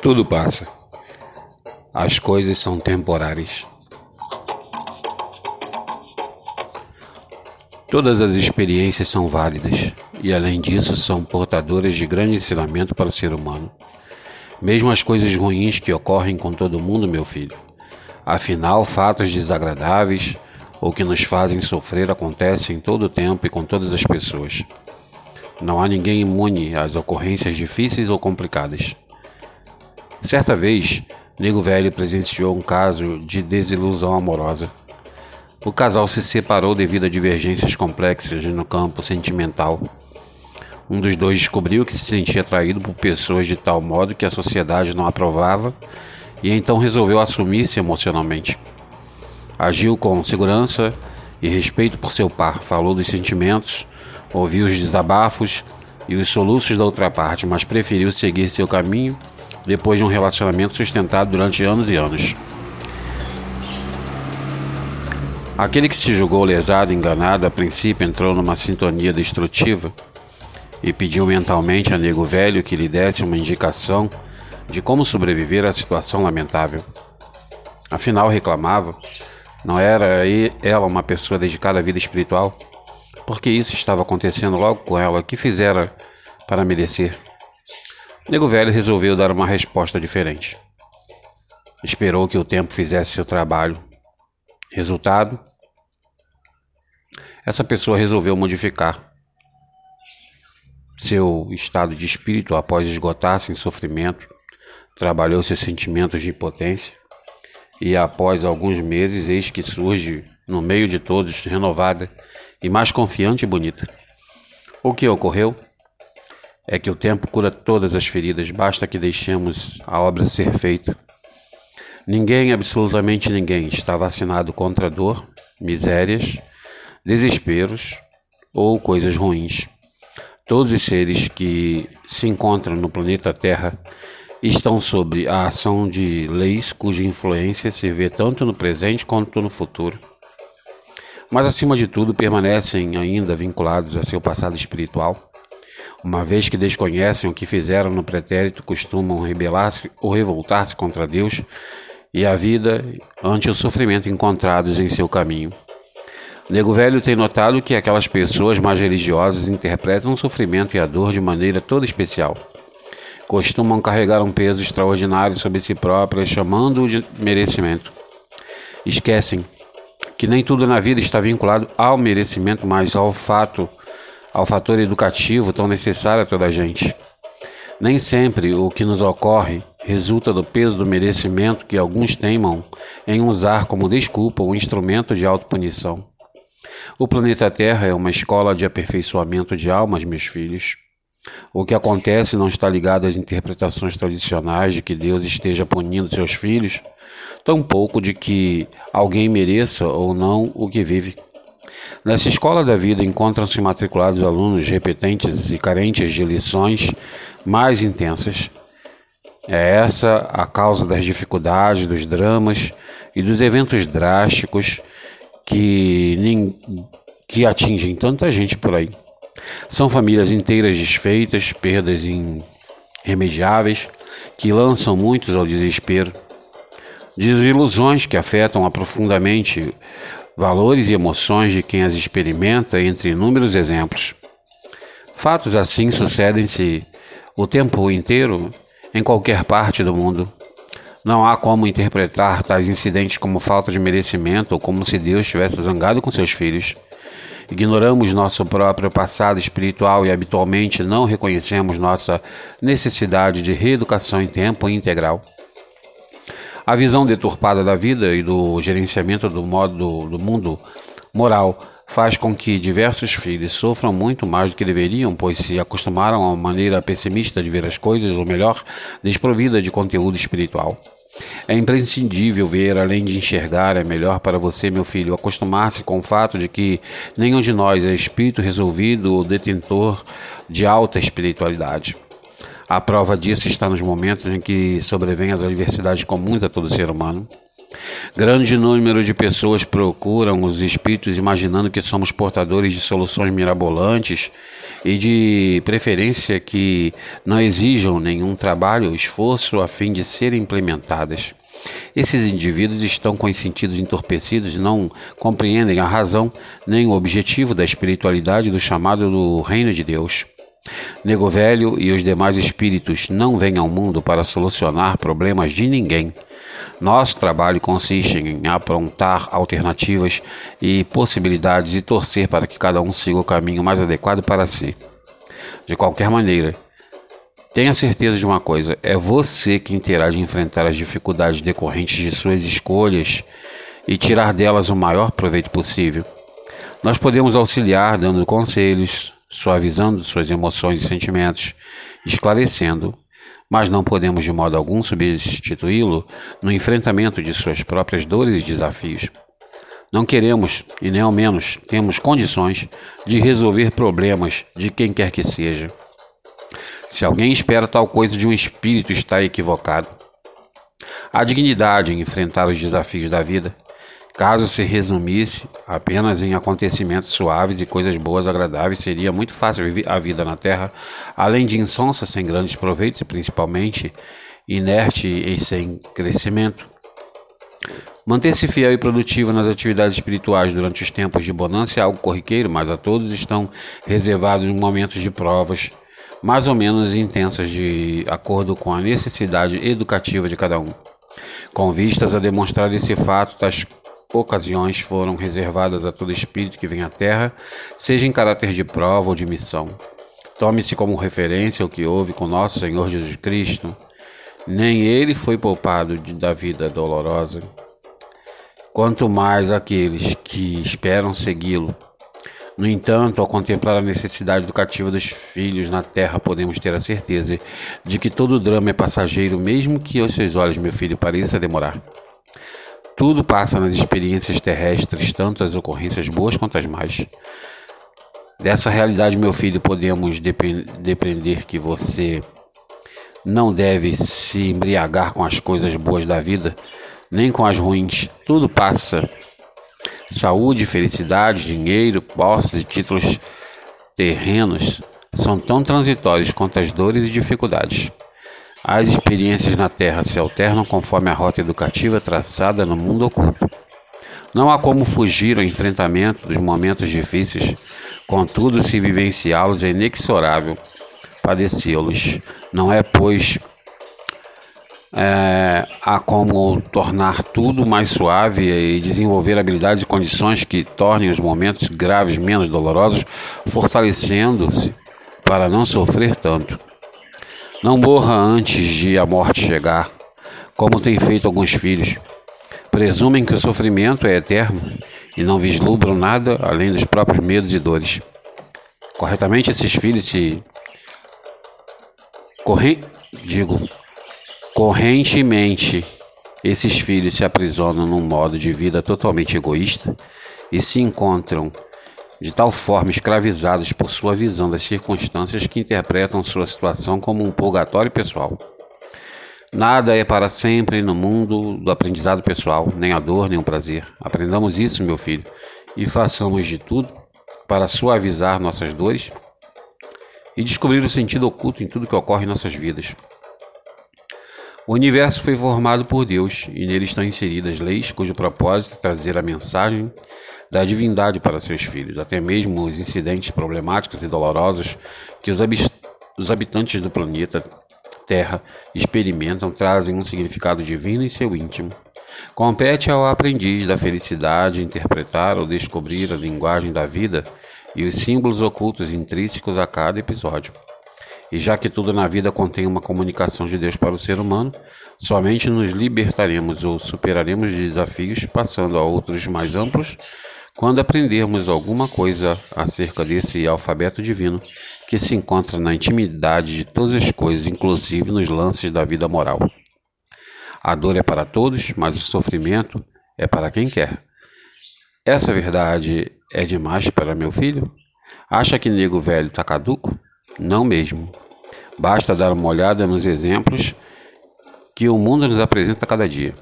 Tudo passa. As coisas são temporárias. Todas as experiências são válidas e, além disso, são portadoras de grande ensinamento para o ser humano. Mesmo as coisas ruins que ocorrem com todo mundo, meu filho. Afinal, fatos desagradáveis ou que nos fazem sofrer acontecem em todo o tempo e com todas as pessoas. Não há ninguém imune às ocorrências difíceis ou complicadas. Certa vez, Nego Velho presenciou um caso de desilusão amorosa. O casal se separou devido a divergências complexas no campo sentimental. Um dos dois descobriu que se sentia atraído por pessoas de tal modo que a sociedade não aprovava e então resolveu assumir-se emocionalmente. Agiu com segurança e respeito por seu par, falou dos sentimentos, ouviu os desabafos e os soluços da outra parte, mas preferiu seguir seu caminho depois de um relacionamento sustentado durante anos e anos. Aquele que se julgou lesado e enganado a princípio entrou numa sintonia destrutiva e pediu mentalmente a nego velho que lhe desse uma indicação de como sobreviver à situação lamentável. Afinal, reclamava, não era ela uma pessoa dedicada à vida espiritual? Porque isso estava acontecendo logo com ela, que fizera para merecer? Nego Velho resolveu dar uma resposta diferente. Esperou que o tempo fizesse seu trabalho. Resultado? Essa pessoa resolveu modificar seu estado de espírito após esgotar-se em sofrimento, trabalhou seus sentimentos de impotência e após alguns meses eis que surge no meio de todos renovada e mais confiante e bonita. O que ocorreu? é que o tempo cura todas as feridas, basta que deixemos a obra ser feita. Ninguém, absolutamente ninguém, está vacinado contra dor, misérias, desesperos ou coisas ruins. Todos os seres que se encontram no planeta Terra estão sob a ação de leis cuja influência se vê tanto no presente quanto no futuro. Mas, acima de tudo, permanecem ainda vinculados a seu passado espiritual uma vez que desconhecem o que fizeram no pretérito, costumam rebelar-se ou revoltar-se contra Deus e a vida ante o sofrimento encontrados em seu caminho. Nego Velho tem notado que aquelas pessoas mais religiosas interpretam o sofrimento e a dor de maneira toda especial. Costumam carregar um peso extraordinário sobre si próprias, chamando-o de merecimento. Esquecem que nem tudo na vida está vinculado ao merecimento, mas ao fato ao fator educativo tão necessário a toda a gente. Nem sempre o que nos ocorre resulta do peso do merecimento que alguns teimam em usar como desculpa ou instrumento de autopunição. O planeta Terra é uma escola de aperfeiçoamento de almas, meus filhos. O que acontece não está ligado às interpretações tradicionais de que Deus esteja punindo seus filhos, tampouco de que alguém mereça ou não o que vive. Nessa escola da vida encontram-se matriculados alunos repetentes e carentes de lições mais intensas. É essa a causa das dificuldades, dos dramas e dos eventos drásticos que, que atingem tanta gente por aí. São famílias inteiras desfeitas, perdas irremediáveis, que lançam muitos ao desespero. Desilusões que afetam profundamente valores e emoções de quem as experimenta, entre inúmeros exemplos. Fatos assim sucedem-se o tempo inteiro em qualquer parte do mundo. Não há como interpretar tais incidentes como falta de merecimento ou como se Deus estivesse zangado com seus filhos. Ignoramos nosso próprio passado espiritual e habitualmente não reconhecemos nossa necessidade de reeducação em tempo integral. A visão deturpada da vida e do gerenciamento do modo do mundo moral faz com que diversos filhos sofram muito mais do que deveriam, pois se acostumaram a uma maneira pessimista de ver as coisas, ou melhor, desprovida de conteúdo espiritual. É imprescindível ver além de enxergar, é melhor para você, meu filho, acostumar-se com o fato de que nenhum de nós é espírito resolvido ou detentor de alta espiritualidade. A prova disso está nos momentos em que sobrevêm as adversidades comuns a todo ser humano. Grande número de pessoas procuram os espíritos imaginando que somos portadores de soluções mirabolantes e de preferência que não exijam nenhum trabalho ou esforço a fim de serem implementadas. Esses indivíduos estão com os sentidos entorpecidos, não compreendem a razão nem o objetivo da espiritualidade do chamado do reino de Deus. Nego Velho e os demais espíritos não vêm ao mundo para solucionar problemas de ninguém. Nosso trabalho consiste em aprontar alternativas e possibilidades e torcer para que cada um siga o caminho mais adequado para si. De qualquer maneira, tenha certeza de uma coisa: é você quem terá de enfrentar as dificuldades decorrentes de suas escolhas e tirar delas o maior proveito possível. Nós podemos auxiliar dando conselhos, suavizando suas emoções e sentimentos, esclarecendo, mas não podemos de modo algum substituí-lo no enfrentamento de suas próprias dores e desafios. Não queremos, e nem ao menos temos condições, de resolver problemas de quem quer que seja. Se alguém espera tal coisa de um espírito, está equivocado. A dignidade em enfrentar os desafios da vida Caso se resumisse apenas em acontecimentos suaves e coisas boas agradáveis, seria muito fácil viver a vida na Terra, além de insonsa, sem grandes proveitos e principalmente inerte e sem crescimento. Manter-se fiel e produtivo nas atividades espirituais durante os tempos de bonança é algo corriqueiro, mas a todos estão reservados momentos de provas mais ou menos intensas de acordo com a necessidade educativa de cada um. Com vistas a demonstrar esse fato, tais ocasiões foram reservadas a todo espírito que vem à Terra, seja em caráter de prova ou de missão. Tome-se como referência o que houve com nosso Senhor Jesus Cristo. Nem ele foi poupado de, da vida dolorosa. Quanto mais aqueles que esperam segui-lo. No entanto, ao contemplar a necessidade educativa dos filhos na terra, podemos ter a certeza de que todo drama é passageiro, mesmo que aos seus olhos, meu filho, pareça demorar. Tudo passa nas experiências terrestres, tanto as ocorrências boas quanto as más. Dessa realidade, meu filho, podemos depender que você não deve se embriagar com as coisas boas da vida, nem com as ruins. Tudo passa. Saúde, felicidade, dinheiro, posses e títulos terrenos são tão transitórios quanto as dores e dificuldades. As experiências na Terra se alternam conforme a rota educativa traçada no mundo oculto. Não há como fugir ao enfrentamento dos momentos difíceis, contudo, se vivenciá-los é inexorável padecê-los. Não é, pois, é, há como tornar tudo mais suave e desenvolver habilidades e condições que tornem os momentos graves menos dolorosos, fortalecendo-se para não sofrer tanto. Não morra antes de a morte chegar, como têm feito alguns filhos. Presumem que o sofrimento é eterno e não vislumbram nada além dos próprios medos e dores. Corretamente, esses filhos se. Corre... Digo, correntemente, esses filhos se aprisionam num modo de vida totalmente egoísta e se encontram de tal forma escravizados por sua visão das circunstâncias que interpretam sua situação como um purgatório pessoal. Nada é para sempre no mundo do aprendizado pessoal, nem a dor, nem o prazer. Aprendamos isso, meu filho, e façamos de tudo para suavizar nossas dores e descobrir o sentido oculto em tudo que ocorre em nossas vidas. O universo foi formado por Deus e nele estão inseridas leis cujo propósito é trazer a mensagem da divindade para seus filhos, até mesmo os incidentes problemáticos e dolorosos que os, os habitantes do planeta Terra experimentam trazem um significado divino em seu íntimo. Compete ao aprendiz da felicidade interpretar ou descobrir a linguagem da vida e os símbolos ocultos intrínsecos a cada episódio. E já que tudo na vida contém uma comunicação de Deus para o ser humano, somente nos libertaremos ou superaremos desafios passando a outros mais amplos quando aprendermos alguma coisa acerca desse alfabeto divino que se encontra na intimidade de todas as coisas, inclusive nos lances da vida moral. A dor é para todos, mas o sofrimento é para quem quer. Essa verdade é demais para meu filho? Acha que nego velho está caduco? Não mesmo. Basta dar uma olhada nos exemplos que o mundo nos apresenta cada dia.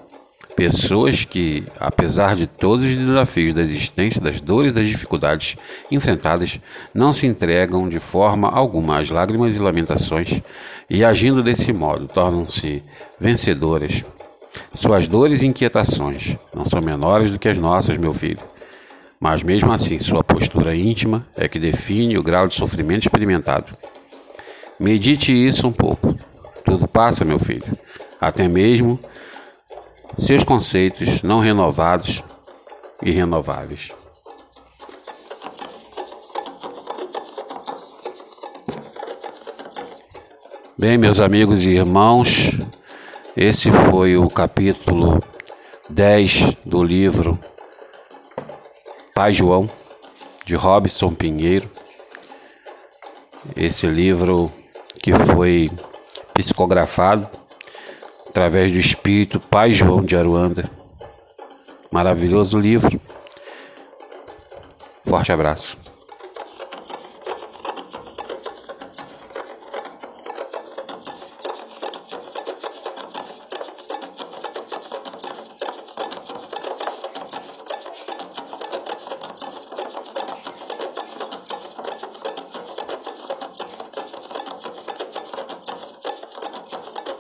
Pessoas que, apesar de todos os desafios da existência, das dores e das dificuldades enfrentadas, não se entregam de forma alguma às lágrimas e lamentações e, agindo desse modo, tornam-se vencedoras. Suas dores e inquietações não são menores do que as nossas, meu filho. Mas mesmo assim, sua postura íntima é que define o grau de sofrimento experimentado. Medite isso um pouco. Tudo passa, meu filho. Até mesmo seus conceitos não renovados e renováveis. Bem, meus amigos e irmãos, esse foi o capítulo 10 do livro Pai João, de Robson Pinheiro. Esse livro que foi psicografado através do espírito Pai João de Aruanda. Maravilhoso livro. Forte abraço.